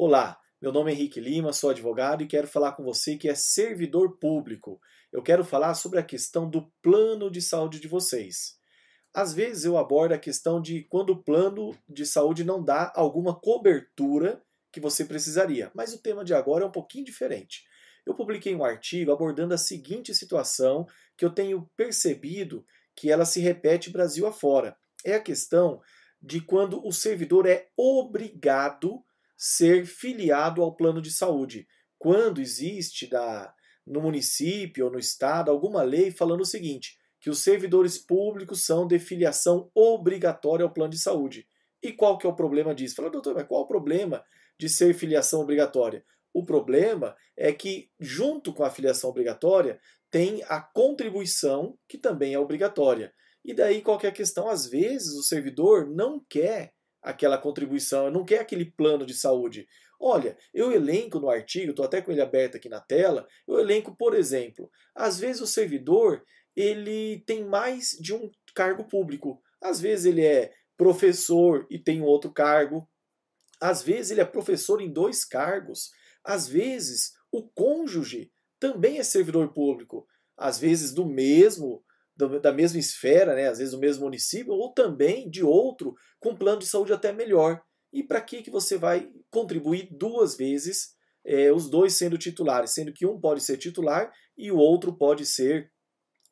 Olá, meu nome é Henrique Lima, sou advogado e quero falar com você que é servidor público. Eu quero falar sobre a questão do plano de saúde de vocês. Às vezes eu abordo a questão de quando o plano de saúde não dá alguma cobertura que você precisaria, mas o tema de agora é um pouquinho diferente. Eu publiquei um artigo abordando a seguinte situação que eu tenho percebido que ela se repete Brasil afora. É a questão de quando o servidor é obrigado ser filiado ao plano de saúde. Quando existe da, no município ou no estado alguma lei falando o seguinte, que os servidores públicos são de filiação obrigatória ao plano de saúde. E qual que é o problema disso? Fala, doutor, mas qual é o problema de ser filiação obrigatória? O problema é que, junto com a filiação obrigatória, tem a contribuição, que também é obrigatória. E daí qual que a questão? Às vezes o servidor não quer aquela contribuição, não quer aquele plano de saúde. Olha, eu elenco no artigo, estou até com ele aberto aqui na tela, eu elenco, por exemplo, às vezes o servidor ele tem mais de um cargo público. Às vezes ele é professor e tem outro cargo. Às vezes ele é professor em dois cargos. Às vezes o cônjuge também é servidor público. Às vezes do mesmo da mesma esfera, né, às vezes do mesmo município, ou também de outro com plano de saúde até melhor. E para que, que você vai contribuir duas vezes, é, os dois sendo titulares, sendo que um pode ser titular e o outro pode ser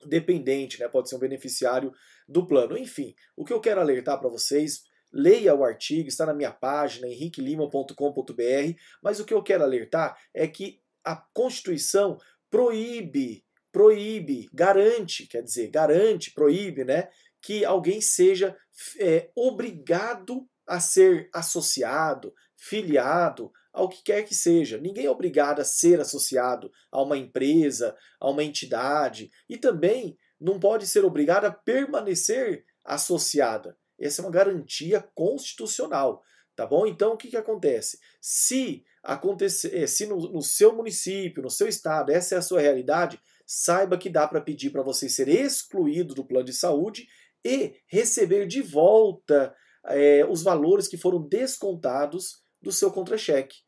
dependente, né, pode ser um beneficiário do plano. Enfim, o que eu quero alertar para vocês, leia o artigo, está na minha página, henriquelima.com.br, mas o que eu quero alertar é que a Constituição proíbe proíbe, garante, quer dizer, garante, proíbe, né, que alguém seja é, obrigado a ser associado, filiado ao que quer que seja. Ninguém é obrigado a ser associado a uma empresa, a uma entidade e também não pode ser obrigado a permanecer associada. Essa é uma garantia constitucional, tá bom? Então o que, que acontece? Se acontecer, é, se no, no seu município, no seu estado, essa é a sua realidade, saiba que dá para pedir para você ser excluído do plano de saúde e receber de volta é, os valores que foram descontados do seu contra-cheque.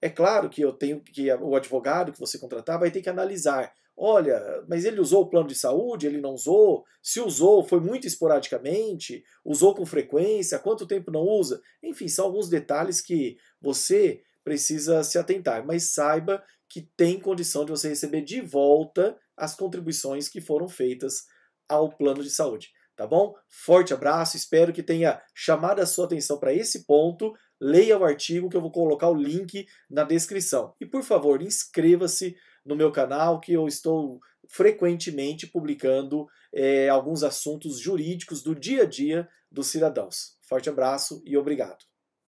É claro que eu tenho que o advogado que você contratar vai ter que analisar. Olha, mas ele usou o plano de saúde? Ele não usou? Se usou, foi muito esporadicamente? Usou com frequência? Quanto tempo não usa? Enfim, são alguns detalhes que você precisa se atentar. Mas saiba que tem condição de você receber de volta as contribuições que foram feitas ao plano de saúde. Tá bom? Forte abraço, espero que tenha chamado a sua atenção para esse ponto. Leia o artigo que eu vou colocar o link na descrição. E por favor, inscreva-se no meu canal que eu estou frequentemente publicando é, alguns assuntos jurídicos do dia a dia dos cidadãos. Forte abraço e obrigado.